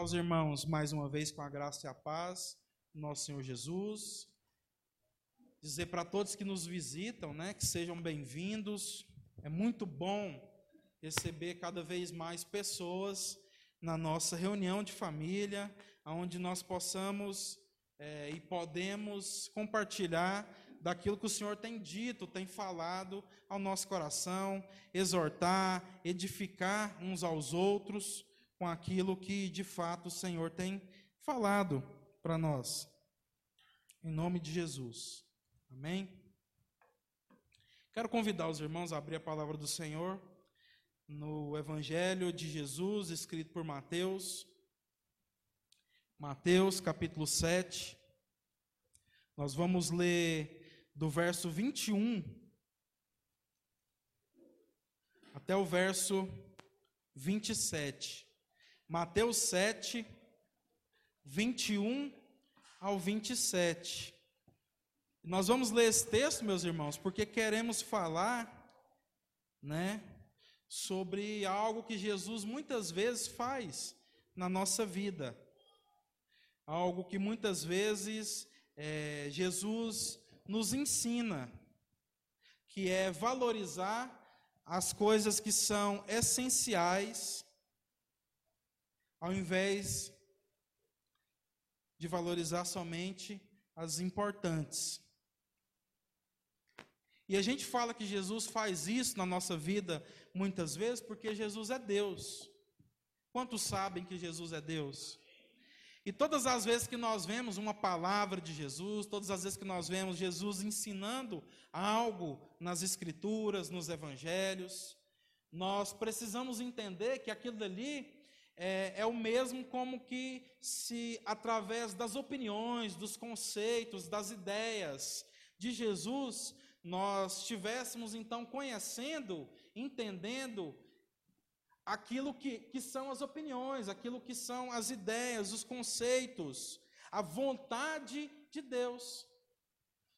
Saudar os irmãos mais uma vez com a graça e a paz nosso Senhor Jesus. Dizer para todos que nos visitam, né, que sejam bem-vindos. É muito bom receber cada vez mais pessoas na nossa reunião de família, onde nós possamos é, e podemos compartilhar daquilo que o Senhor tem dito, tem falado ao nosso coração, exortar, edificar uns aos outros com aquilo que de fato o Senhor tem falado para nós. Em nome de Jesus. Amém? Quero convidar os irmãos a abrir a palavra do Senhor no Evangelho de Jesus, escrito por Mateus. Mateus capítulo 7. Nós vamos ler do verso 21 até o verso 27. Mateus 7, 21 ao 27. Nós vamos ler esse texto, meus irmãos, porque queremos falar, né, sobre algo que Jesus muitas vezes faz na nossa vida. Algo que muitas vezes é, Jesus nos ensina, que é valorizar as coisas que são essenciais, ao invés de valorizar somente as importantes. E a gente fala que Jesus faz isso na nossa vida muitas vezes porque Jesus é Deus. Quantos sabem que Jesus é Deus? E todas as vezes que nós vemos uma palavra de Jesus, todas as vezes que nós vemos Jesus ensinando algo nas Escrituras, nos Evangelhos, nós precisamos entender que aquilo dali é, é, o mesmo como que se, através das opiniões, dos conceitos, das ideias de Jesus, nós estivéssemos então conhecendo, entendendo aquilo que, que são as opiniões, aquilo que são as ideias, os conceitos, a vontade de Deus.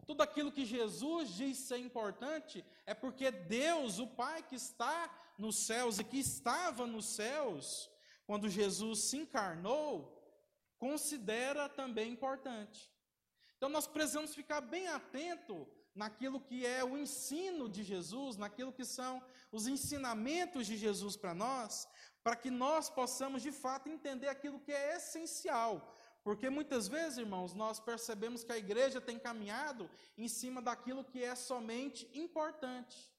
Tudo aquilo que Jesus diz ser importante é porque Deus, o Pai que está nos céus e que estava nos céus, quando Jesus se encarnou, considera também importante. Então nós precisamos ficar bem atento naquilo que é o ensino de Jesus, naquilo que são os ensinamentos de Jesus para nós, para que nós possamos de fato entender aquilo que é essencial. Porque muitas vezes, irmãos, nós percebemos que a igreja tem caminhado em cima daquilo que é somente importante.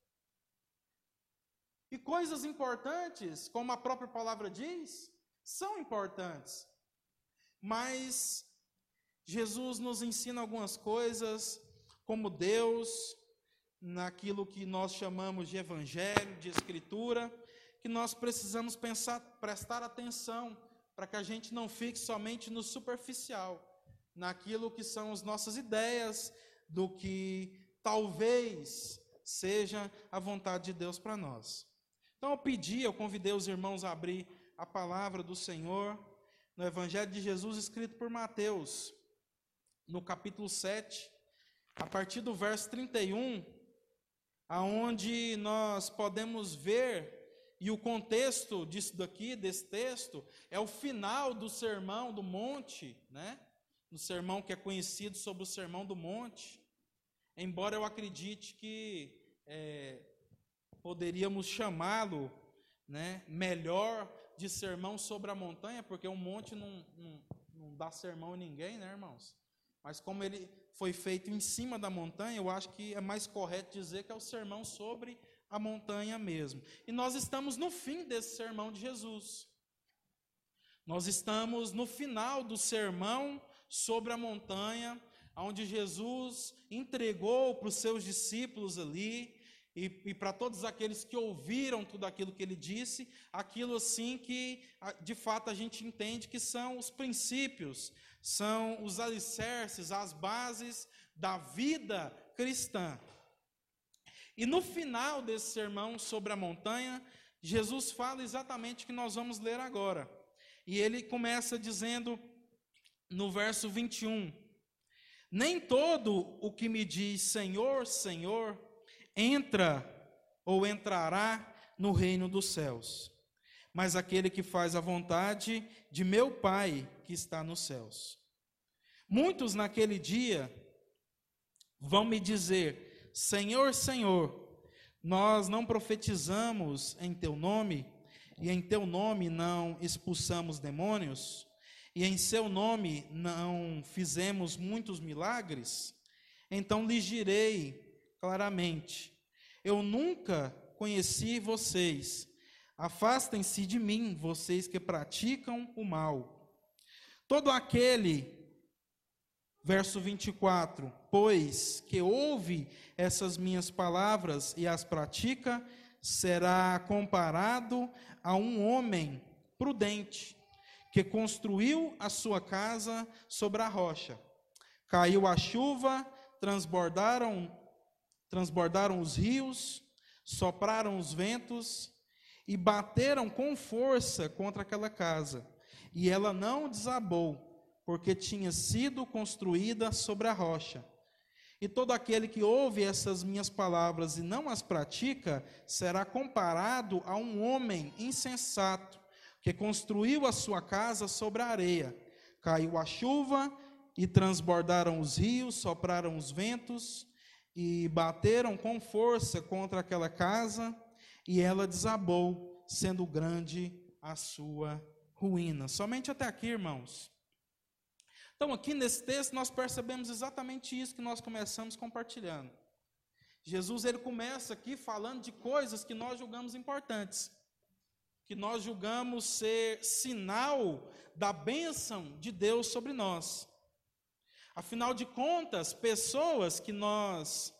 E coisas importantes, como a própria palavra diz, são importantes. Mas Jesus nos ensina algumas coisas como Deus, naquilo que nós chamamos de evangelho, de escritura, que nós precisamos pensar, prestar atenção, para que a gente não fique somente no superficial, naquilo que são as nossas ideias do que talvez seja a vontade de Deus para nós. Então eu pedi, eu convidei os irmãos a abrir a palavra do Senhor no Evangelho de Jesus escrito por Mateus, no capítulo 7, a partir do verso 31, aonde nós podemos ver e o contexto disso daqui, desse texto, é o final do sermão do monte, né? No sermão que é conhecido sobre o sermão do monte. Embora eu acredite que é, poderíamos chamá-lo, né, melhor de sermão sobre a montanha, porque um monte não, não, não dá sermão a ninguém, né, irmãos? Mas como ele foi feito em cima da montanha, eu acho que é mais correto dizer que é o sermão sobre a montanha mesmo. E nós estamos no fim desse sermão de Jesus. Nós estamos no final do sermão sobre a montanha, onde Jesus entregou para os seus discípulos ali, e, e para todos aqueles que ouviram tudo aquilo que ele disse, aquilo assim que de fato a gente entende que são os princípios, são os alicerces, as bases da vida cristã. E no final desse sermão sobre a montanha, Jesus fala exatamente o que nós vamos ler agora. E ele começa dizendo no verso 21: Nem todo o que me diz Senhor, Senhor, entra ou entrará no reino dos céus, mas aquele que faz a vontade de meu Pai que está nos céus. Muitos naquele dia vão me dizer: Senhor, Senhor, nós não profetizamos em teu nome, e em teu nome não expulsamos demônios, e em seu nome não fizemos muitos milagres? Então lhes direi claramente: Eu nunca conheci vocês. Afastem-se de mim, vocês que praticam o mal. Todo aquele Verso 24: Pois que ouve essas minhas palavras e as pratica, será comparado a um homem prudente, que construiu a sua casa sobre a rocha. Caiu a chuva, transbordaram, transbordaram os rios, sopraram os ventos e bateram com força contra aquela casa, e ela não desabou porque tinha sido construída sobre a rocha. E todo aquele que ouve essas minhas palavras e não as pratica, será comparado a um homem insensato, que construiu a sua casa sobre a areia. Caiu a chuva e transbordaram os rios, sopraram os ventos e bateram com força contra aquela casa, e ela desabou, sendo grande a sua ruína. Somente até aqui, irmãos. Então, aqui nesse texto, nós percebemos exatamente isso que nós começamos compartilhando. Jesus ele começa aqui falando de coisas que nós julgamos importantes, que nós julgamos ser sinal da bênção de Deus sobre nós. Afinal de contas, pessoas que nós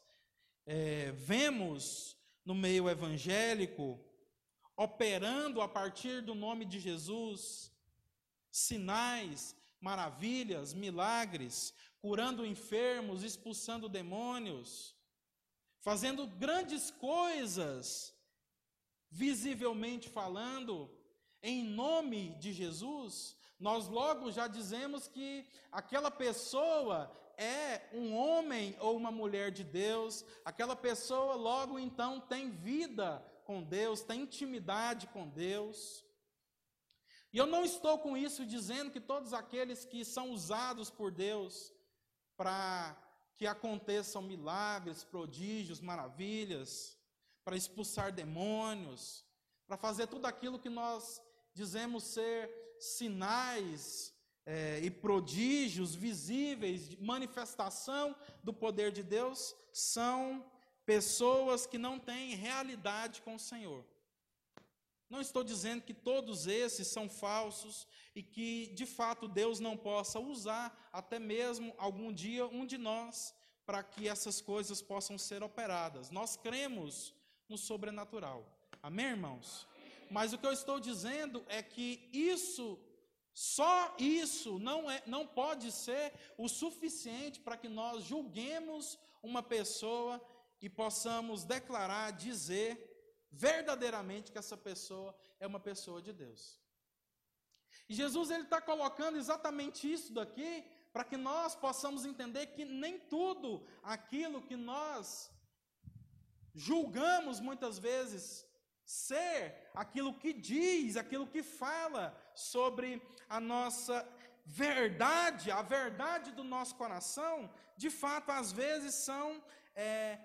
é, vemos no meio evangélico operando a partir do nome de Jesus, sinais, maravilhas, milagres, curando enfermos, expulsando demônios, fazendo grandes coisas, visivelmente falando, em nome de Jesus, nós logo já dizemos que aquela pessoa é um homem ou uma mulher de Deus, aquela pessoa logo então tem vida com Deus, tem intimidade com Deus. E eu não estou com isso dizendo que todos aqueles que são usados por Deus para que aconteçam milagres, prodígios, maravilhas, para expulsar demônios, para fazer tudo aquilo que nós dizemos ser sinais é, e prodígios visíveis, manifestação do poder de Deus, são pessoas que não têm realidade com o Senhor. Não estou dizendo que todos esses são falsos e que, de fato, Deus não possa usar até mesmo algum dia um de nós para que essas coisas possam ser operadas. Nós cremos no sobrenatural. Amém, irmãos? Mas o que eu estou dizendo é que isso, só isso, não, é, não pode ser o suficiente para que nós julguemos uma pessoa e possamos declarar, dizer verdadeiramente que essa pessoa é uma pessoa de Deus. E Jesus ele está colocando exatamente isso daqui para que nós possamos entender que nem tudo aquilo que nós julgamos muitas vezes ser aquilo que diz, aquilo que fala sobre a nossa verdade, a verdade do nosso coração, de fato, às vezes são é,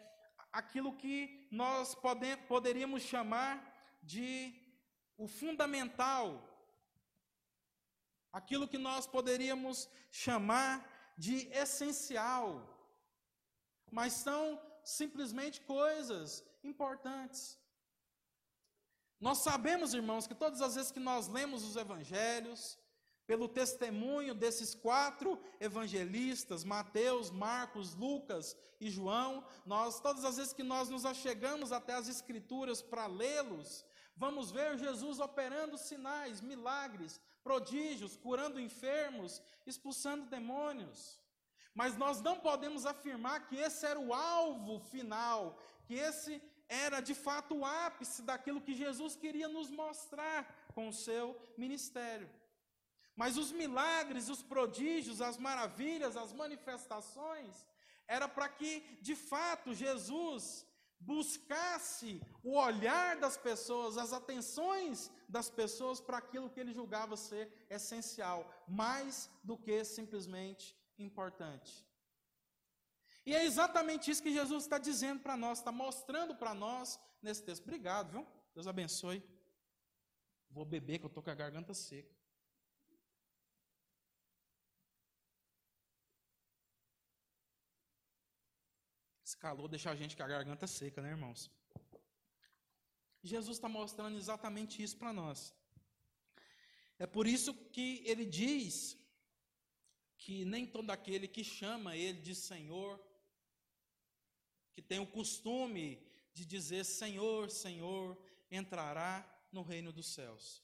aquilo que nós pode, poderíamos chamar de o fundamental, aquilo que nós poderíamos chamar de essencial, mas são simplesmente coisas importantes. Nós sabemos, irmãos, que todas as vezes que nós lemos os evangelhos, pelo testemunho desses quatro evangelistas, Mateus, Marcos, Lucas e João, nós todas as vezes que nós nos achegamos até as escrituras para lê-los, vamos ver Jesus operando sinais, milagres, prodígios, curando enfermos, expulsando demônios. Mas nós não podemos afirmar que esse era o alvo final, que esse era de fato o ápice daquilo que Jesus queria nos mostrar com o seu ministério. Mas os milagres, os prodígios, as maravilhas, as manifestações, era para que, de fato, Jesus buscasse o olhar das pessoas, as atenções das pessoas para aquilo que ele julgava ser essencial, mais do que simplesmente importante. E é exatamente isso que Jesus está dizendo para nós, está mostrando para nós nesse texto. Obrigado, viu? Deus abençoe. Vou beber, que eu estou com a garganta seca. Esse calor deixa a gente com a garganta seca, né, irmãos? Jesus está mostrando exatamente isso para nós. É por isso que ele diz que nem todo aquele que chama ele de Senhor, que tem o costume de dizer Senhor, Senhor, entrará no reino dos céus.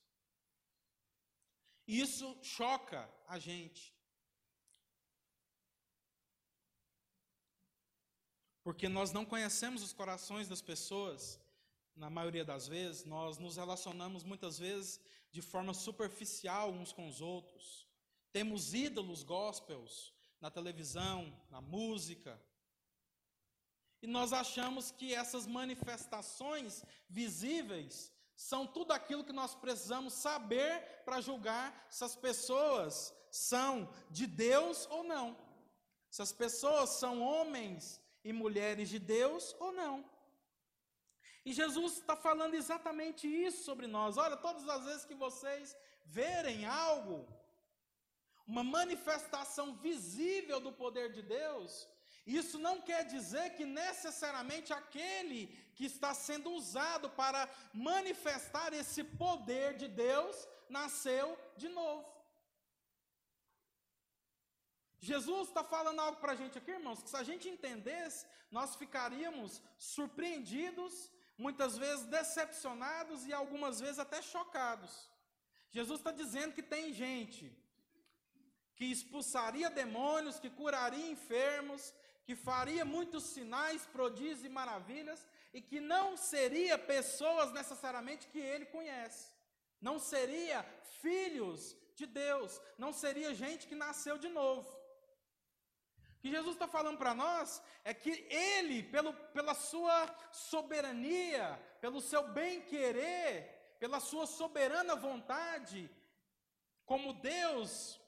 Isso choca a gente. Porque nós não conhecemos os corações das pessoas, na maioria das vezes, nós nos relacionamos muitas vezes de forma superficial uns com os outros. Temos ídolos gospels na televisão, na música. E nós achamos que essas manifestações visíveis são tudo aquilo que nós precisamos saber para julgar se as pessoas são de Deus ou não. Se as pessoas são homens e mulheres de Deus ou não. E Jesus está falando exatamente isso sobre nós. Olha, todas as vezes que vocês verem algo, uma manifestação visível do poder de Deus, isso não quer dizer que necessariamente aquele que está sendo usado para manifestar esse poder de Deus nasceu de novo. Jesus está falando algo para a gente aqui, irmãos, que se a gente entendesse, nós ficaríamos surpreendidos, muitas vezes decepcionados e algumas vezes até chocados. Jesus está dizendo que tem gente que expulsaria demônios, que curaria enfermos, que faria muitos sinais, prodígios e maravilhas, e que não seria pessoas necessariamente que ele conhece. Não seria filhos de Deus, não seria gente que nasceu de novo. O que Jesus está falando para nós é que Ele, pelo, pela sua soberania, pelo seu bem-querer, pela sua soberana vontade, como Deus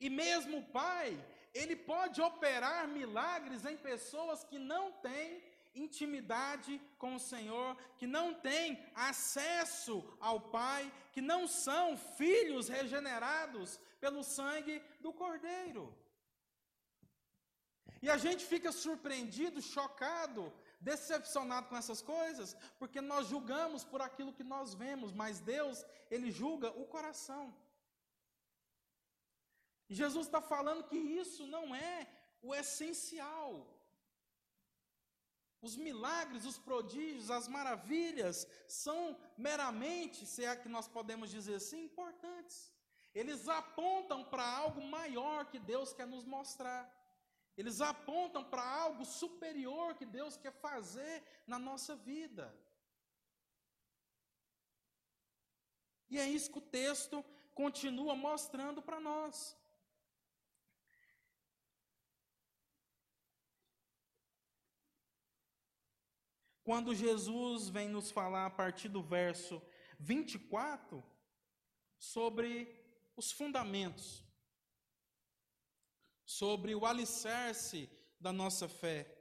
e mesmo Pai, ele pode operar milagres em pessoas que não têm intimidade com o Senhor, que não têm acesso ao Pai, que não são filhos regenerados pelo sangue do Cordeiro. E a gente fica surpreendido, chocado, decepcionado com essas coisas, porque nós julgamos por aquilo que nós vemos, mas Deus, Ele julga o coração. Jesus está falando que isso não é o essencial. Os milagres, os prodígios, as maravilhas são meramente, se é que nós podemos dizer assim, importantes. Eles apontam para algo maior que Deus quer nos mostrar. Eles apontam para algo superior que Deus quer fazer na nossa vida. E é isso que o texto continua mostrando para nós. Quando Jesus vem nos falar a partir do verso 24 sobre os fundamentos, sobre o alicerce da nossa fé,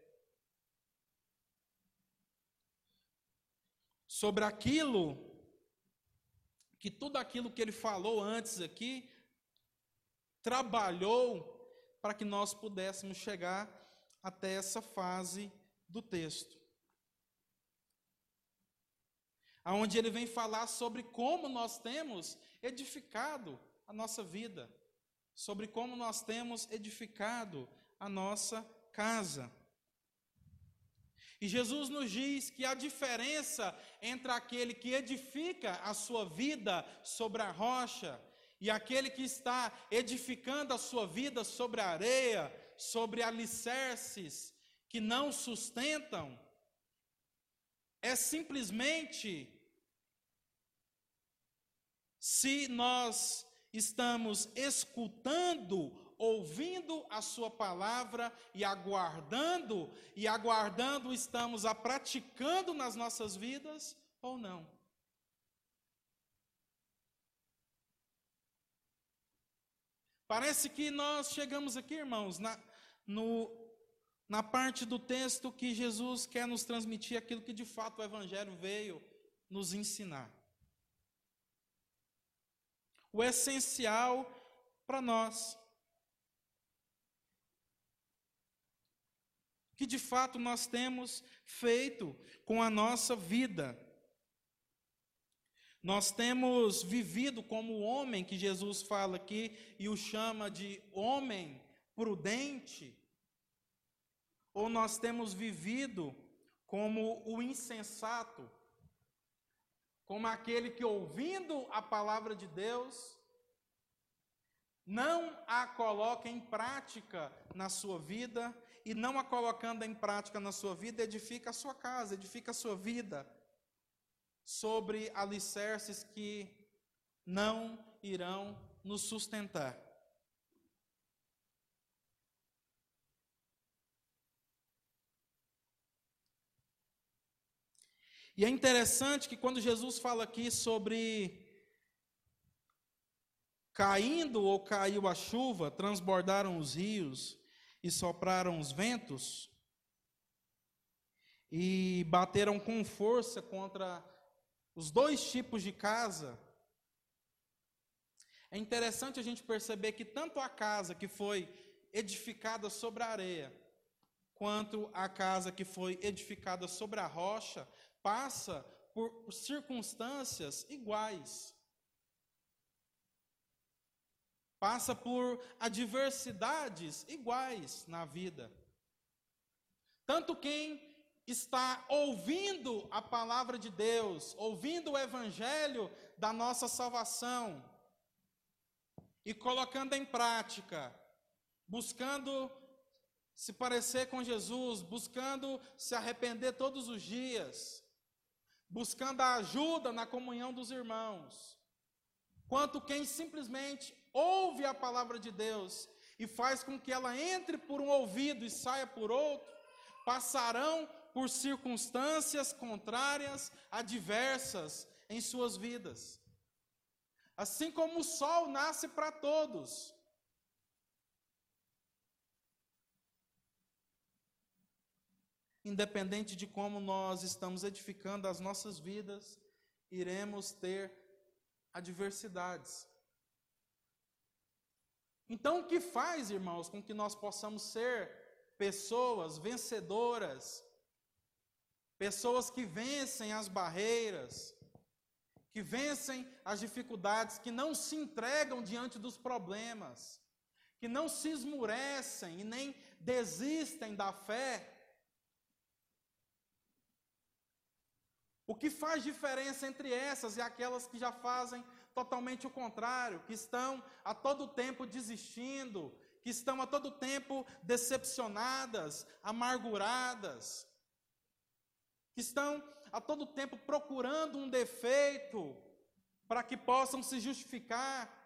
sobre aquilo que tudo aquilo que ele falou antes aqui trabalhou para que nós pudéssemos chegar até essa fase do texto aonde ele vem falar sobre como nós temos edificado a nossa vida, sobre como nós temos edificado a nossa casa. E Jesus nos diz que a diferença entre aquele que edifica a sua vida sobre a rocha e aquele que está edificando a sua vida sobre a areia, sobre alicerces que não sustentam, é simplesmente se nós estamos escutando ouvindo a sua palavra e aguardando, e aguardando estamos a praticando nas nossas vidas ou não? Parece que nós chegamos aqui, irmãos, na, no, na parte do texto que Jesus quer nos transmitir aquilo que de fato o Evangelho veio nos ensinar. O essencial para nós. Que de fato nós temos feito com a nossa vida. Nós temos vivido como o homem que Jesus fala aqui e o chama de homem prudente, ou nós temos vivido como o insensato, como aquele que ouvindo a palavra de Deus, não a coloca em prática na sua vida, e não a colocando em prática na sua vida, edifica a sua casa, edifica a sua vida sobre alicerces que não irão nos sustentar. E é interessante que quando Jesus fala aqui sobre caindo ou caiu a chuva, transbordaram os rios e sopraram os ventos, e bateram com força contra os dois tipos de casa. É interessante a gente perceber que tanto a casa que foi edificada sobre a areia, quanto a casa que foi edificada sobre a rocha, passa por circunstâncias iguais. Passa por adversidades iguais na vida. Tanto quem está ouvindo a palavra de Deus, ouvindo o evangelho da nossa salvação e colocando em prática, buscando se parecer com Jesus, buscando se arrepender todos os dias, buscando a ajuda na comunhão dos irmãos, quanto quem simplesmente ouve a palavra de Deus e faz com que ela entre por um ouvido e saia por outro, passarão por circunstâncias contrárias, adversas em suas vidas. Assim como o sol nasce para todos, independente de como nós estamos edificando as nossas vidas, iremos ter adversidades. Então, o que faz, irmãos, com que nós possamos ser pessoas vencedoras, pessoas que vencem as barreiras, que vencem as dificuldades, que não se entregam diante dos problemas, que não se esmurecem e nem desistem da fé, O que faz diferença entre essas e aquelas que já fazem totalmente o contrário, que estão a todo tempo desistindo, que estão a todo tempo decepcionadas, amarguradas, que estão a todo tempo procurando um defeito para que possam se justificar,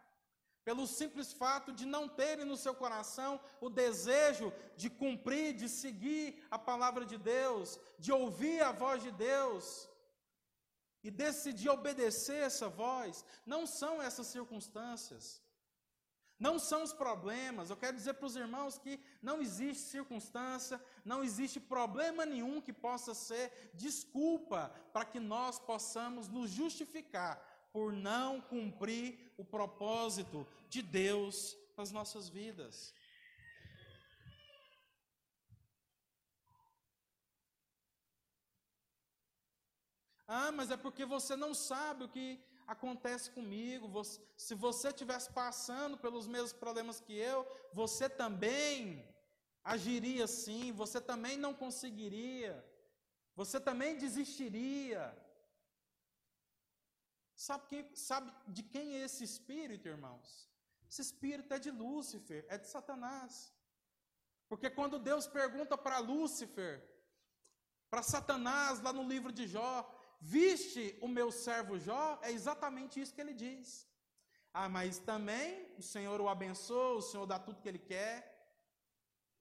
pelo simples fato de não terem no seu coração o desejo de cumprir, de seguir a palavra de Deus, de ouvir a voz de Deus e decidir obedecer essa voz, não são essas circunstâncias. Não são os problemas. Eu quero dizer para os irmãos que não existe circunstância, não existe problema nenhum que possa ser desculpa para que nós possamos nos justificar por não cumprir o propósito de Deus nas nossas vidas. Ah, mas é porque você não sabe o que acontece comigo. Você, se você estivesse passando pelos mesmos problemas que eu, você também agiria assim, você também não conseguiria, você também desistiria. Sabe, quem, sabe de quem é esse espírito, irmãos? Esse espírito é de Lúcifer, é de Satanás. Porque quando Deus pergunta para Lúcifer, para Satanás, lá no livro de Jó, Viste o meu servo Jó? É exatamente isso que ele diz. Ah, mas também o Senhor o abençoa, o Senhor dá tudo que ele quer.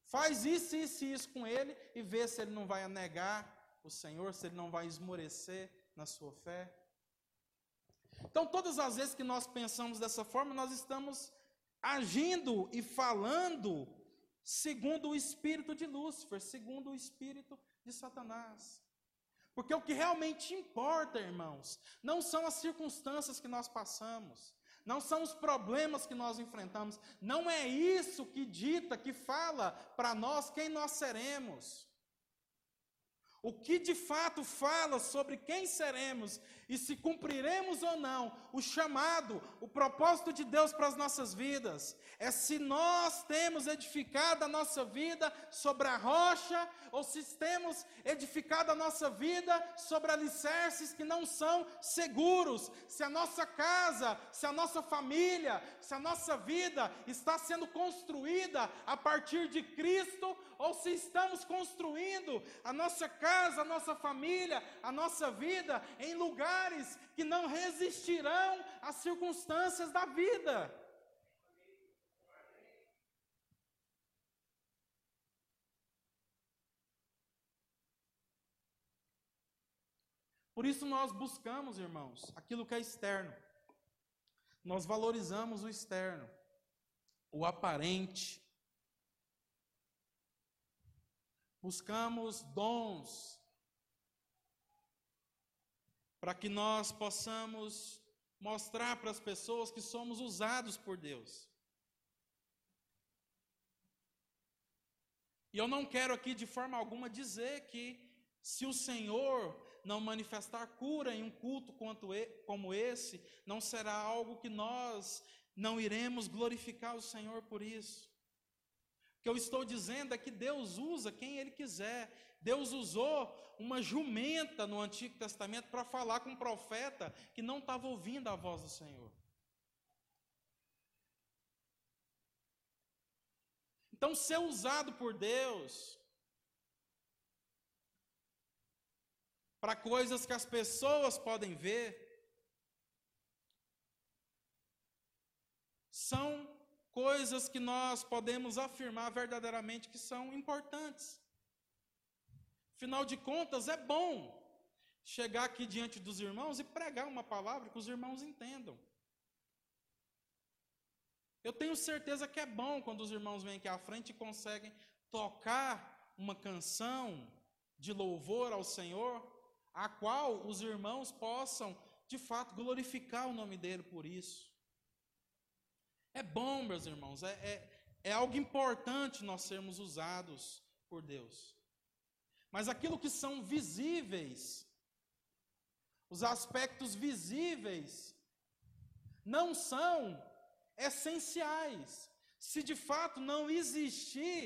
Faz isso, isso e isso com ele e vê se ele não vai negar o Senhor, se ele não vai esmorecer na sua fé. Então, todas as vezes que nós pensamos dessa forma, nós estamos agindo e falando segundo o espírito de Lúcifer, segundo o espírito de Satanás. Porque o que realmente importa, irmãos, não são as circunstâncias que nós passamos, não são os problemas que nós enfrentamos, não é isso que dita, que fala para nós quem nós seremos. O que de fato fala sobre quem seremos e se cumpriremos ou não o chamado, o propósito de Deus para as nossas vidas, é se nós temos edificado a nossa vida sobre a rocha ou se temos edificado a nossa vida sobre alicerces que não são seguros, se a nossa casa, se a nossa família, se a nossa vida está sendo construída a partir de Cristo ou se estamos construindo a nossa casa, a nossa família, a nossa vida em que não resistirão às circunstâncias da vida. Por isso nós buscamos, irmãos, aquilo que é externo. Nós valorizamos o externo, o aparente. Buscamos dons para que nós possamos mostrar para as pessoas que somos usados por Deus. E eu não quero aqui de forma alguma dizer que se o Senhor não manifestar cura em um culto como esse, não será algo que nós não iremos glorificar o Senhor por isso. O que eu estou dizendo é que Deus usa quem Ele quiser. Deus usou uma jumenta no Antigo Testamento para falar com um profeta que não estava ouvindo a voz do Senhor. Então, ser usado por Deus para coisas que as pessoas podem ver, são coisas que nós podemos afirmar verdadeiramente que são importantes. Afinal de contas, é bom chegar aqui diante dos irmãos e pregar uma palavra que os irmãos entendam. Eu tenho certeza que é bom quando os irmãos vêm aqui à frente e conseguem tocar uma canção de louvor ao Senhor a qual os irmãos possam, de fato, glorificar o nome dele por isso. É bom, meus irmãos, é, é, é algo importante nós sermos usados por Deus. Mas aquilo que são visíveis, os aspectos visíveis, não são essenciais. Se de fato não existir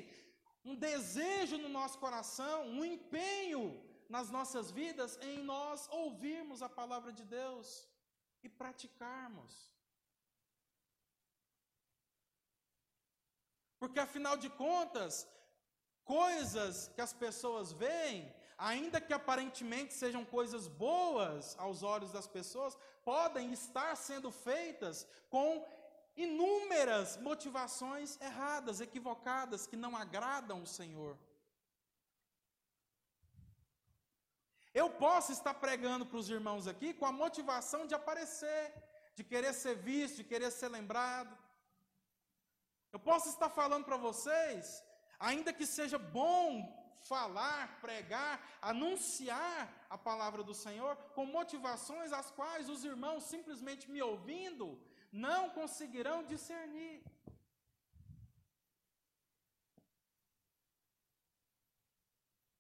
um desejo no nosso coração, um empenho nas nossas vidas em nós ouvirmos a palavra de Deus e praticarmos. Porque afinal de contas, coisas que as pessoas veem, ainda que aparentemente sejam coisas boas aos olhos das pessoas, podem estar sendo feitas com inúmeras motivações erradas, equivocadas, que não agradam o Senhor. Eu posso estar pregando para os irmãos aqui com a motivação de aparecer, de querer ser visto, de querer ser lembrado. Eu posso estar falando para vocês, ainda que seja bom falar, pregar, anunciar a palavra do Senhor, com motivações as quais os irmãos, simplesmente me ouvindo, não conseguirão discernir.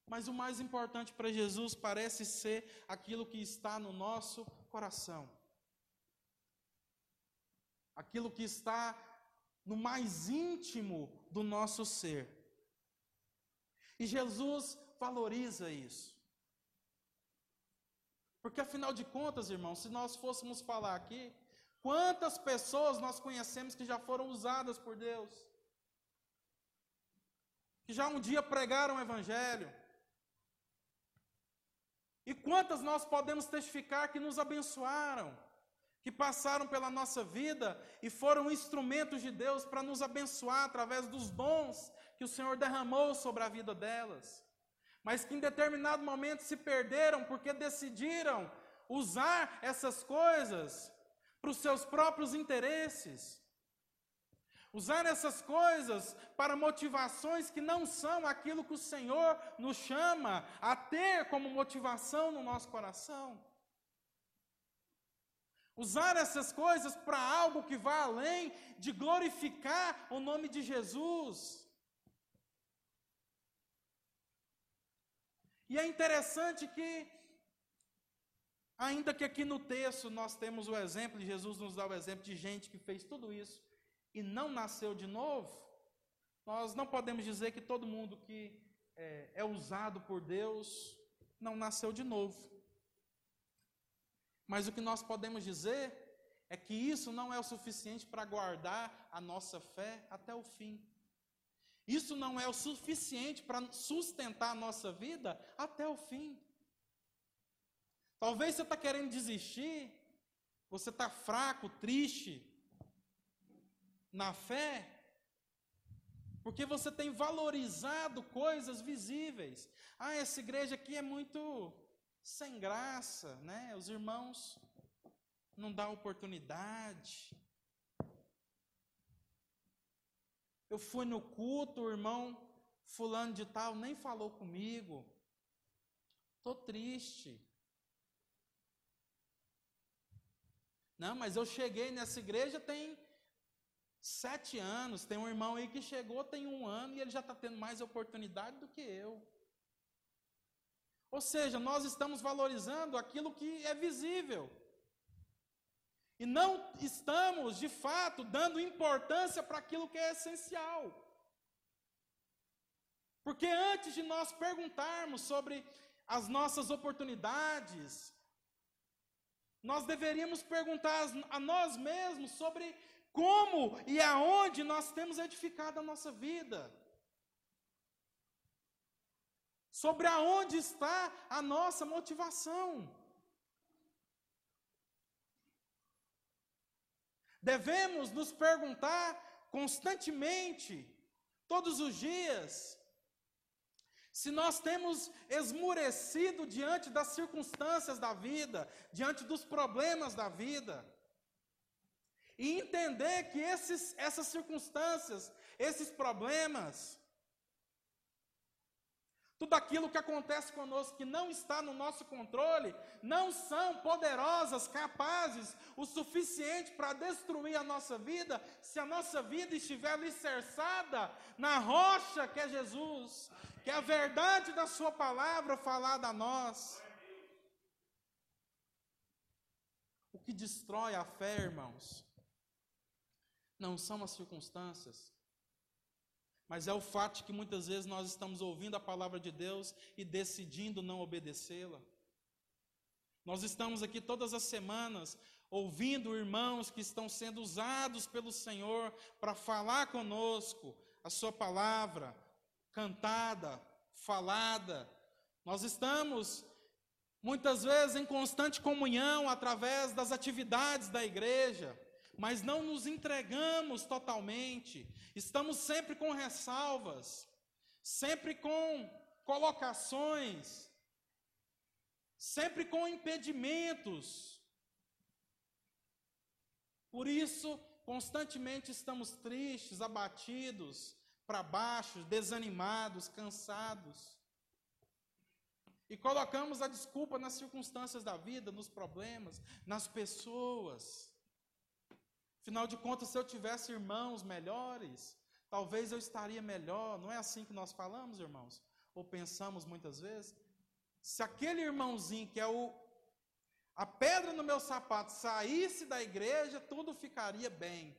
Mas o mais importante para Jesus parece ser aquilo que está no nosso coração. Aquilo que está no mais íntimo do nosso ser. E Jesus valoriza isso. Porque afinal de contas, irmãos, se nós fôssemos falar aqui, quantas pessoas nós conhecemos que já foram usadas por Deus? Que já um dia pregaram o Evangelho, e quantas nós podemos testificar que nos abençoaram, que passaram pela nossa vida e foram instrumentos de Deus para nos abençoar através dos dons que o Senhor derramou sobre a vida delas, mas que em determinado momento se perderam porque decidiram usar essas coisas para os seus próprios interesses. Usar essas coisas para motivações que não são aquilo que o Senhor nos chama a ter como motivação no nosso coração. Usar essas coisas para algo que vá além de glorificar o nome de Jesus. E é interessante que, ainda que aqui no texto nós temos o exemplo, de Jesus nos dá o exemplo de gente que fez tudo isso e não nasceu de novo, nós não podemos dizer que todo mundo que é, é usado por Deus não nasceu de novo. Mas o que nós podemos dizer é que isso não é o suficiente para guardar a nossa fé até o fim. Isso não é o suficiente para sustentar a nossa vida até o fim. Talvez você está querendo desistir, você está fraco, triste na fé, porque você tem valorizado coisas visíveis. Ah, essa igreja aqui é muito sem graça, né? Os irmãos não dão oportunidade. Eu fui no culto, o irmão fulano de tal nem falou comigo. Estou triste. Não, mas eu cheguei nessa igreja tem sete anos. Tem um irmão aí que chegou tem um ano e ele já está tendo mais oportunidade do que eu. Ou seja, nós estamos valorizando aquilo que é visível. E não estamos, de fato, dando importância para aquilo que é essencial. Porque antes de nós perguntarmos sobre as nossas oportunidades, nós deveríamos perguntar a nós mesmos sobre como e aonde nós temos edificado a nossa vida. Sobre aonde está a nossa motivação. Devemos nos perguntar constantemente, todos os dias, se nós temos esmurecido diante das circunstâncias da vida, diante dos problemas da vida, e entender que esses, essas circunstâncias, esses problemas, tudo aquilo que acontece conosco que não está no nosso controle, não são poderosas, capazes o suficiente para destruir a nossa vida, se a nossa vida estiver alicerçada na rocha que é Jesus, que é a verdade da Sua palavra falada a nós. O que destrói a fé, irmãos, não são as circunstâncias, mas é o fato de que muitas vezes nós estamos ouvindo a palavra de Deus e decidindo não obedecê-la. Nós estamos aqui todas as semanas ouvindo irmãos que estão sendo usados pelo Senhor para falar conosco a Sua palavra, cantada, falada. Nós estamos muitas vezes em constante comunhão através das atividades da igreja mas não nos entregamos totalmente, estamos sempre com ressalvas, sempre com colocações, sempre com impedimentos. Por isso, constantemente estamos tristes, abatidos, para baixo, desanimados, cansados. E colocamos a desculpa nas circunstâncias da vida, nos problemas, nas pessoas. Afinal de contas, se eu tivesse irmãos melhores, talvez eu estaria melhor. Não é assim que nós falamos, irmãos? Ou pensamos muitas vezes? Se aquele irmãozinho que é o a pedra no meu sapato saísse da igreja, tudo ficaria bem.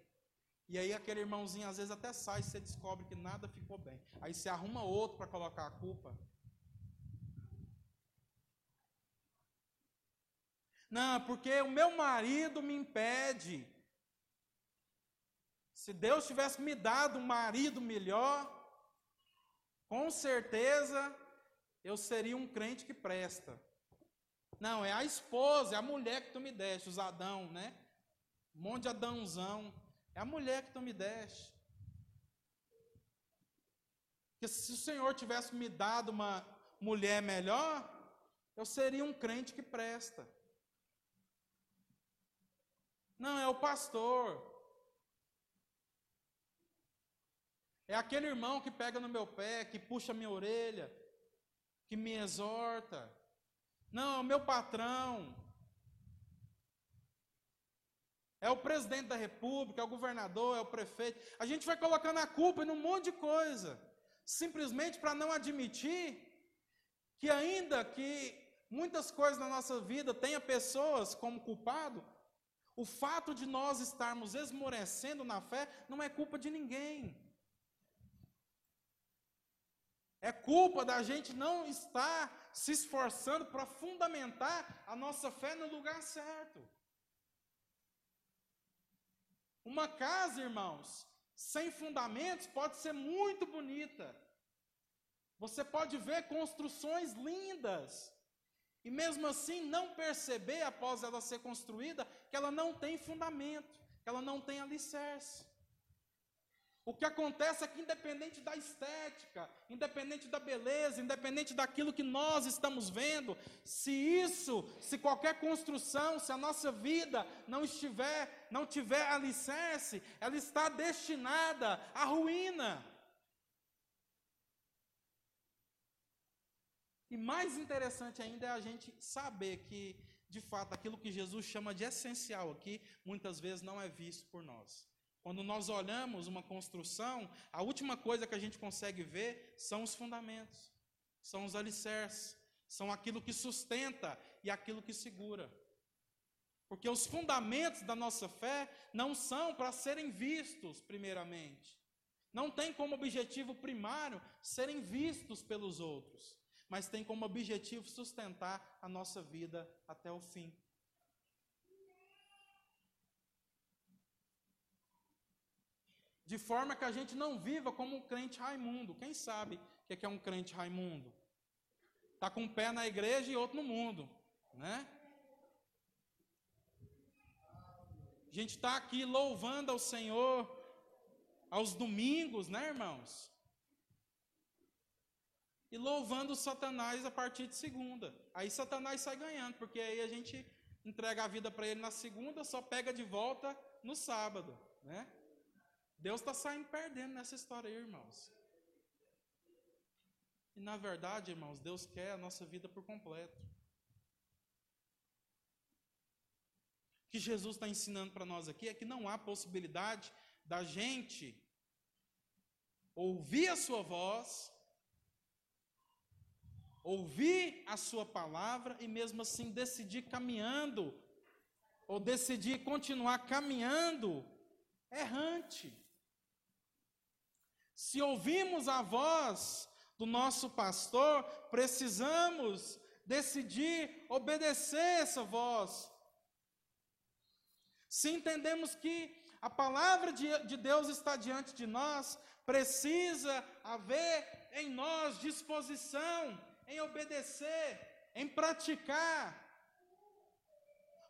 E aí aquele irmãozinho às vezes até sai e você descobre que nada ficou bem. Aí você arruma outro para colocar a culpa. Não, porque o meu marido me impede. Se Deus tivesse me dado um marido melhor, com certeza eu seria um crente que presta. Não, é a esposa, é a mulher que tu me deste, os Adão, né? Um monte de Adãozão. É a mulher que tu me deste. Porque se o Senhor tivesse me dado uma mulher melhor, eu seria um crente que presta. Não, é o pastor. É aquele irmão que pega no meu pé, que puxa minha orelha, que me exorta. Não, é o meu patrão. É o presidente da república, é o governador, é o prefeito. A gente vai colocando a culpa em um monte de coisa, simplesmente para não admitir que ainda que muitas coisas na nossa vida tenha pessoas como culpado, o fato de nós estarmos esmorecendo na fé não é culpa de ninguém. É culpa da gente não estar se esforçando para fundamentar a nossa fé no lugar certo. Uma casa, irmãos, sem fundamentos pode ser muito bonita. Você pode ver construções lindas, e mesmo assim não perceber, após ela ser construída, que ela não tem fundamento, que ela não tem alicerce. O que acontece é que, independente da estética, independente da beleza, independente daquilo que nós estamos vendo, se isso, se qualquer construção, se a nossa vida não estiver, não tiver alicerce, ela está destinada à ruína. E mais interessante ainda é a gente saber que, de fato, aquilo que Jesus chama de essencial aqui, muitas vezes não é visto por nós. Quando nós olhamos uma construção, a última coisa que a gente consegue ver são os fundamentos, são os alicerces, são aquilo que sustenta e aquilo que segura. Porque os fundamentos da nossa fé não são para serem vistos, primeiramente. Não tem como objetivo primário serem vistos pelos outros, mas tem como objetivo sustentar a nossa vida até o fim. De forma que a gente não viva como um crente Raimundo. Quem sabe o que é um crente Raimundo? Está com um pé na igreja e outro no mundo, né? A gente está aqui louvando ao Senhor aos domingos, né, irmãos? E louvando Satanás a partir de segunda. Aí Satanás sai ganhando, porque aí a gente entrega a vida para ele na segunda, só pega de volta no sábado, né? Deus está saindo perdendo nessa história aí, irmãos. E na verdade, irmãos, Deus quer a nossa vida por completo. O que Jesus está ensinando para nós aqui é que não há possibilidade da gente ouvir a sua voz, ouvir a sua palavra e mesmo assim decidir caminhando, ou decidir continuar caminhando errante. Se ouvimos a voz do nosso pastor, precisamos decidir obedecer essa voz. Se entendemos que a palavra de, de Deus está diante de nós, precisa haver em nós disposição em obedecer, em praticar.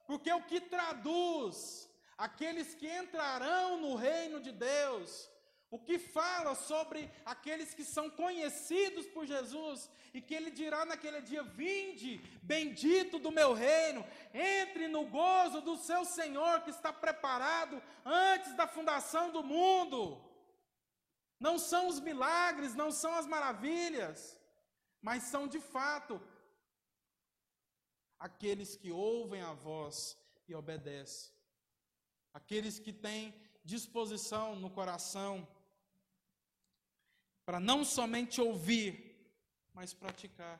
Porque o que traduz aqueles que entrarão no reino de Deus o que fala sobre aqueles que são conhecidos por Jesus e que ele dirá naquele dia: Vinde, bendito do meu reino, entre no gozo do seu Senhor que está preparado antes da fundação do mundo. Não são os milagres, não são as maravilhas, mas são de fato aqueles que ouvem a voz e obedecem, aqueles que têm disposição no coração para não somente ouvir, mas praticar.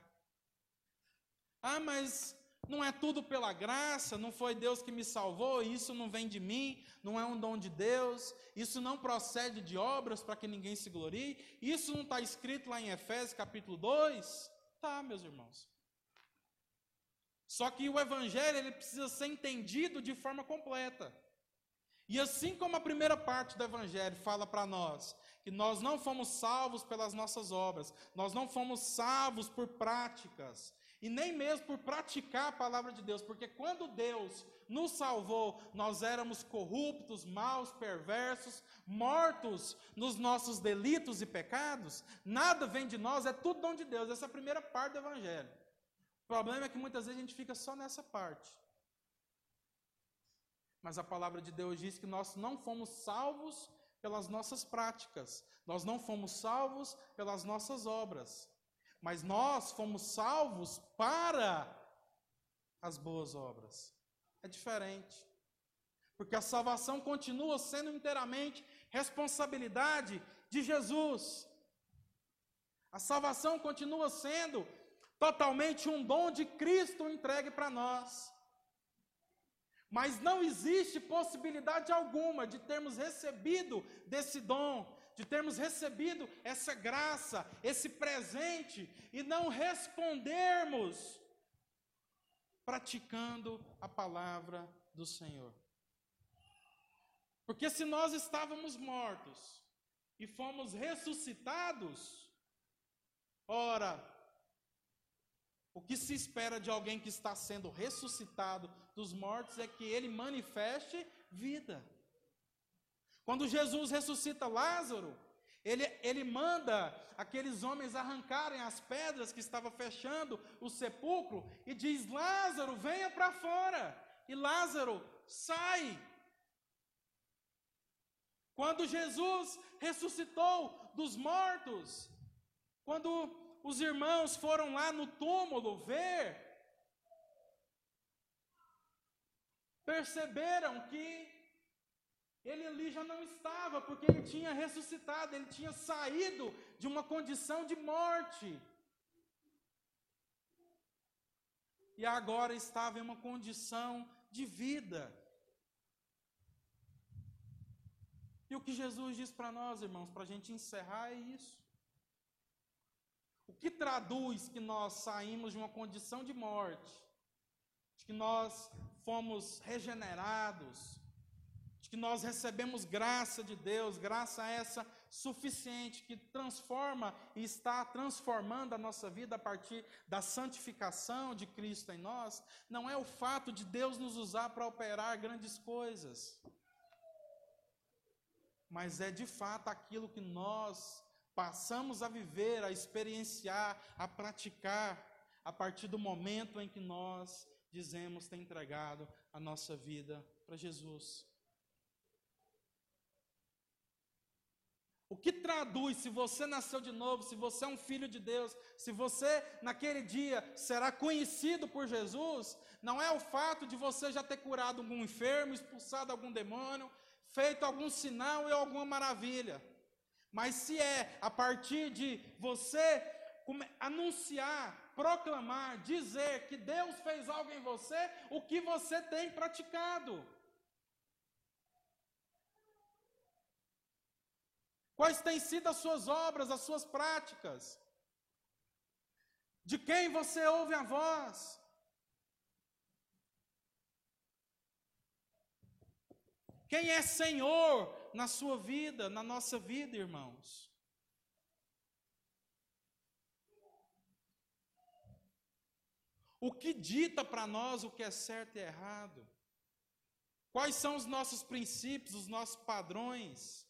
Ah, mas não é tudo pela graça, não foi Deus que me salvou, isso não vem de mim, não é um dom de Deus, isso não procede de obras para que ninguém se glorie, isso não está escrito lá em Efésios capítulo 2? Tá, meus irmãos. Só que o Evangelho ele precisa ser entendido de forma completa. E assim como a primeira parte do Evangelho fala para nós que nós não fomos salvos pelas nossas obras, nós não fomos salvos por práticas. e nem mesmo por praticar a palavra de Deus, porque quando Deus nos salvou, nós éramos corruptos, maus, perversos, mortos nos nossos delitos e pecados, nada vem de nós, é tudo dom de Deus. Essa é a primeira parte do Evangelho. O problema é que muitas vezes a gente fica só nessa parte. Mas a palavra de Deus diz que nós não fomos salvos pelas nossas práticas, nós não fomos salvos pelas nossas obras, mas nós fomos salvos para as boas obras. É diferente. Porque a salvação continua sendo inteiramente responsabilidade de Jesus. A salvação continua sendo totalmente um dom de Cristo entregue para nós. Mas não existe possibilidade alguma de termos recebido desse dom, de termos recebido essa graça, esse presente, e não respondermos praticando a palavra do Senhor. Porque se nós estávamos mortos e fomos ressuscitados, ora, o que se espera de alguém que está sendo ressuscitado dos mortos é que ele manifeste vida. Quando Jesus ressuscita Lázaro, ele, ele manda aqueles homens arrancarem as pedras que estavam fechando o sepulcro e diz: Lázaro, venha para fora. E Lázaro sai. Quando Jesus ressuscitou dos mortos, quando os irmãos foram lá no túmulo ver, perceberam que ele ali já não estava, porque ele tinha ressuscitado, ele tinha saído de uma condição de morte. E agora estava em uma condição de vida. E o que Jesus diz para nós, irmãos, para a gente encerrar é isso. O que traduz que nós saímos de uma condição de morte, de que nós fomos regenerados, que nós recebemos graça de Deus, graça essa suficiente que transforma e está transformando a nossa vida a partir da santificação de Cristo em nós, não é o fato de Deus nos usar para operar grandes coisas, mas é de fato aquilo que nós passamos a viver, a experienciar, a praticar a partir do momento em que nós dizemos ter entregado a nossa vida para Jesus. O que traduz se você nasceu de novo, se você é um filho de Deus, se você naquele dia será conhecido por Jesus, não é o fato de você já ter curado algum enfermo, expulsado algum demônio, feito algum sinal e alguma maravilha. Mas se é a partir de você anunciar, proclamar, dizer que Deus fez algo em você, o que você tem praticado. Quais têm sido as suas obras, as suas práticas? De quem você ouve a voz? Quem é Senhor na sua vida, na nossa vida, irmãos? O que dita para nós o que é certo e errado? Quais são os nossos princípios, os nossos padrões?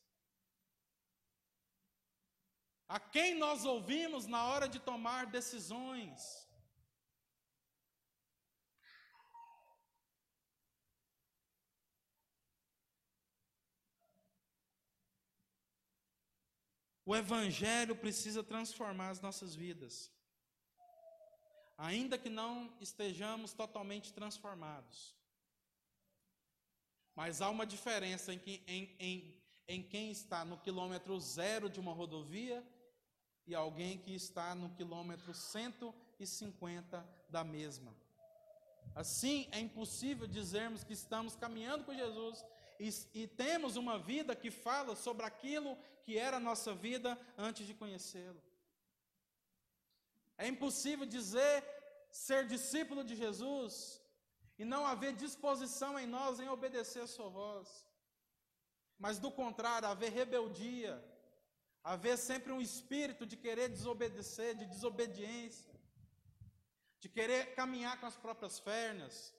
A quem nós ouvimos na hora de tomar decisões? O Evangelho precisa transformar as nossas vidas. Ainda que não estejamos totalmente transformados. Mas há uma diferença em, que, em, em, em quem está no quilômetro zero de uma rodovia e alguém que está no quilômetro 150 da mesma. Assim, é impossível dizermos que estamos caminhando com Jesus e, e, temos uma vida que fala sobre aquilo que era a nossa vida antes de conhecê-lo. É impossível dizer ser discípulo de Jesus e não haver disposição em nós em obedecer a sua voz, mas do contrário, haver rebeldia, haver sempre um espírito de querer desobedecer, de desobediência. de querer caminhar com as próprias pernas.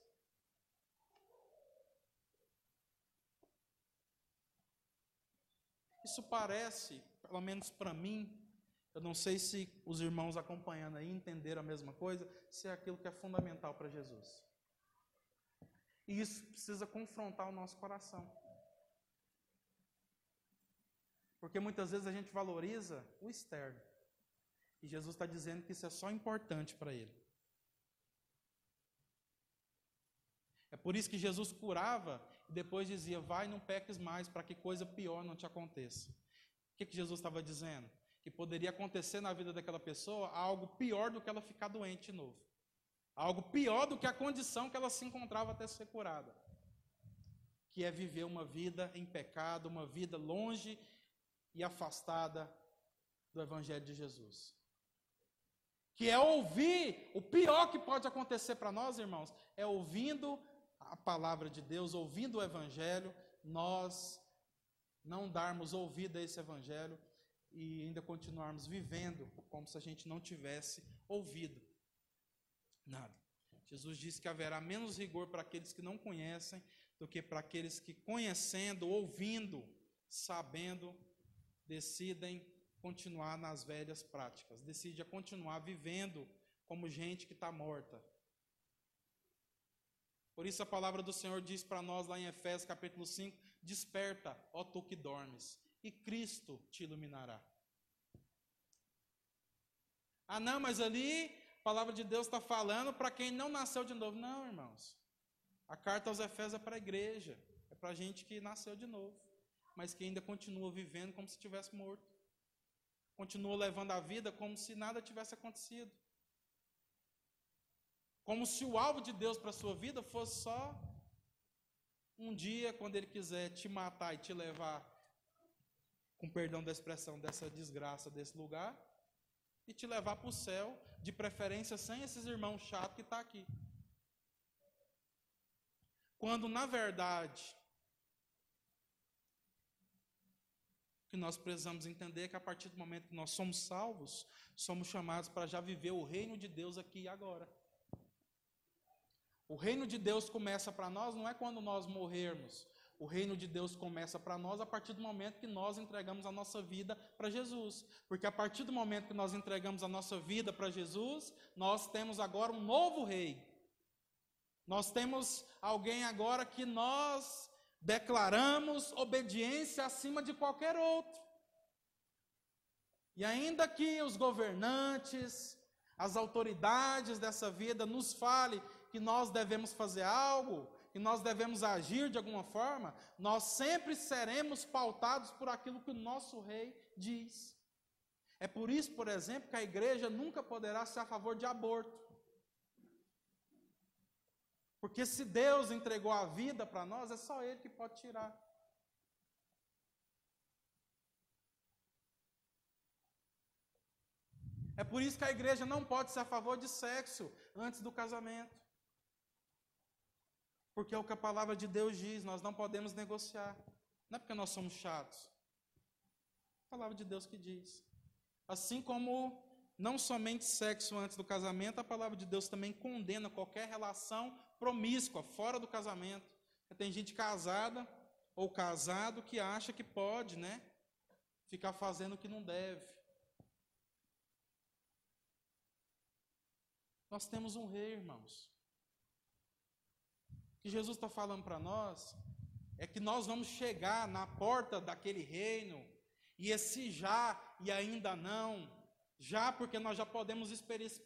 Isso parece, pelo menos para mim, eu não sei se os irmãos acompanhando aí entenderam a mesma coisa, se é aquilo que é fundamental para Jesus. E isso precisa confrontar o nosso coração. Porque muitas vezes a gente valoriza o externo. E Jesus está dizendo que isso é só importante para ele. É por isso que Jesus curava e depois dizia: Vai, não peques mais, para que coisa pior não te aconteça. O que, que Jesus estava dizendo? Que poderia acontecer na vida daquela pessoa algo pior do que ela ficar doente de novo. Algo pior do que a condição que ela se encontrava até ser curada. Que é viver uma vida em pecado, uma vida longe e afastada do Evangelho de Jesus. Que é ouvir, o pior que pode acontecer para nós, irmãos, é ouvindo a palavra de Deus, ouvindo o Evangelho, nós não darmos ouvido a esse Evangelho e ainda continuarmos vivendo como se a gente não tivesse ouvido. Nada. Jesus disse que haverá menos rigor para aqueles que não conhecem do que para aqueles que, conhecendo, ouvindo, sabendo, decidem continuar nas velhas práticas, decidem continuar vivendo como gente que está morta. Por isso a palavra do Senhor diz para nós lá em Efésios capítulo 5: Desperta, ó tu que dormes, e Cristo te iluminará. Ah, não, mas ali a palavra de Deus está falando para quem não nasceu de novo. Não, irmãos. A carta aos Efésios é para a igreja. É para a gente que nasceu de novo. Mas que ainda continua vivendo como se tivesse morto. Continua levando a vida como se nada tivesse acontecido. Como se o alvo de Deus para a sua vida fosse só um dia, quando Ele quiser te matar e te levar, com perdão da expressão, dessa desgraça, desse lugar, e te levar para o céu, de preferência sem esses irmãos chatos que estão tá aqui. Quando, na verdade, o que nós precisamos entender é que a partir do momento que nós somos salvos, somos chamados para já viver o reino de Deus aqui e agora. O reino de Deus começa para nós não é quando nós morrermos, o reino de Deus começa para nós a partir do momento que nós entregamos a nossa vida para Jesus. Porque a partir do momento que nós entregamos a nossa vida para Jesus, nós temos agora um novo rei. Nós temos alguém agora que nós declaramos obediência acima de qualquer outro. E ainda que os governantes, as autoridades dessa vida nos falem que nós devemos fazer algo, e nós devemos agir de alguma forma, nós sempre seremos pautados por aquilo que o nosso rei diz. É por isso, por exemplo, que a igreja nunca poderá ser a favor de aborto. Porque se Deus entregou a vida para nós, é só Ele que pode tirar. É por isso que a igreja não pode ser a favor de sexo antes do casamento. Porque é o que a palavra de Deus diz, nós não podemos negociar. Não é porque nós somos chatos. É a palavra de Deus que diz. Assim como não somente sexo antes do casamento, a palavra de Deus também condena qualquer relação promíscua, fora do casamento. Tem gente casada ou casado que acha que pode, né? Ficar fazendo o que não deve. Nós temos um rei, irmãos que Jesus está falando para nós é que nós vamos chegar na porta daquele reino, e esse já e ainda não, já porque nós já podemos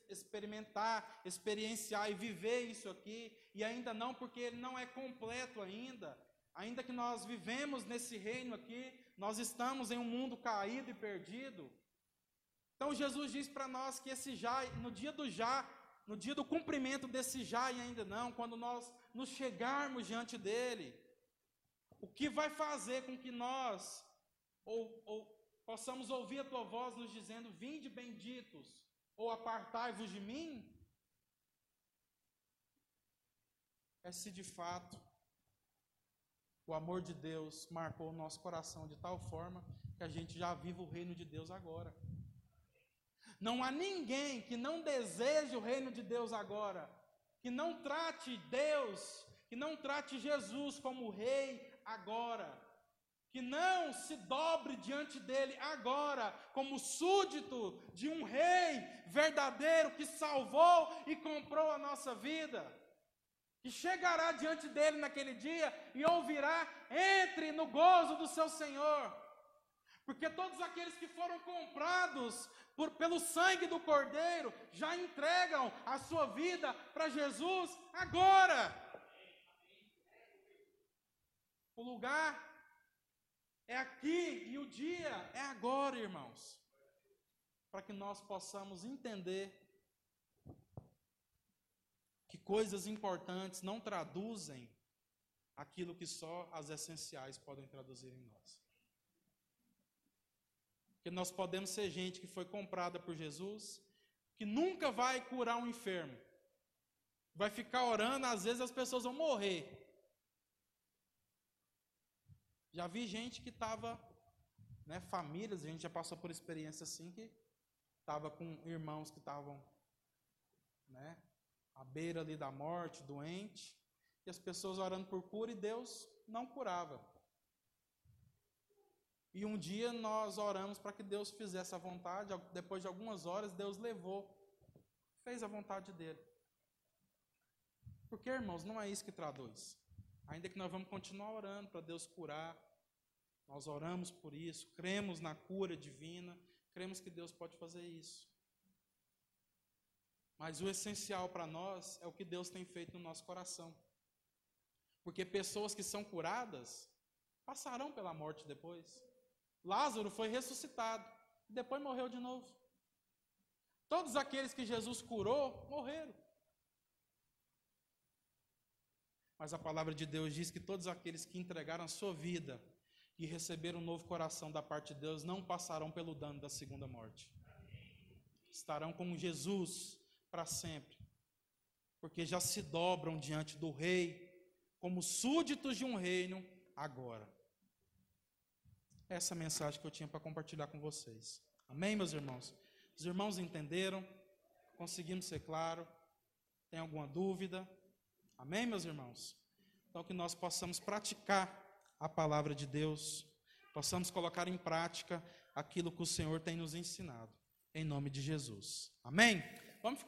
experimentar, experienciar e viver isso aqui, e ainda não porque ele não é completo ainda. Ainda que nós vivemos nesse reino aqui, nós estamos em um mundo caído e perdido. Então Jesus diz para nós que esse já, no dia do já, no dia do cumprimento desse já e ainda não, quando nós nos chegarmos diante dele, o que vai fazer com que nós ou, ou possamos ouvir a tua voz nos dizendo: Vinde benditos, ou apartai-vos de mim? É se de fato o amor de Deus marcou o nosso coração de tal forma que a gente já vive o reino de Deus agora. Não há ninguém que não deseje o reino de Deus agora, que não trate Deus, que não trate Jesus como rei agora, que não se dobre diante dele agora, como súdito de um rei verdadeiro que salvou e comprou a nossa vida. Que chegará diante dele naquele dia e ouvirá: entre no gozo do seu Senhor. Porque todos aqueles que foram comprados por, pelo sangue do Cordeiro já entregam a sua vida para Jesus agora. O lugar é aqui e o dia é agora, irmãos. Para que nós possamos entender que coisas importantes não traduzem aquilo que só as essenciais podem traduzir em nós. Que nós podemos ser gente que foi comprada por Jesus, que nunca vai curar um enfermo. Vai ficar orando, às vezes as pessoas vão morrer. Já vi gente que estava, né, famílias, a gente já passou por experiência assim, que estava com irmãos que estavam, né, à beira ali da morte, doente, e as pessoas orando por cura e Deus não curava. E um dia nós oramos para que Deus fizesse a vontade, depois de algumas horas, Deus levou, fez a vontade dele. Porque, irmãos, não é isso que traduz. Ainda que nós vamos continuar orando para Deus curar, nós oramos por isso, cremos na cura divina, cremos que Deus pode fazer isso. Mas o essencial para nós é o que Deus tem feito no nosso coração. Porque pessoas que são curadas passarão pela morte depois. Lázaro foi ressuscitado, depois morreu de novo. Todos aqueles que Jesus curou morreram. Mas a palavra de Deus diz que todos aqueles que entregaram a sua vida e receberam um novo coração da parte de Deus não passarão pelo dano da segunda morte. Estarão com Jesus para sempre, porque já se dobram diante do Rei, como súditos de um reino agora essa mensagem que eu tinha para compartilhar com vocês. Amém, meus irmãos? Os irmãos entenderam? Conseguimos ser claro? Tem alguma dúvida? Amém, meus irmãos? Então, que nós possamos praticar a palavra de Deus, possamos colocar em prática aquilo que o Senhor tem nos ensinado, em nome de Jesus. Amém? Vamos ficar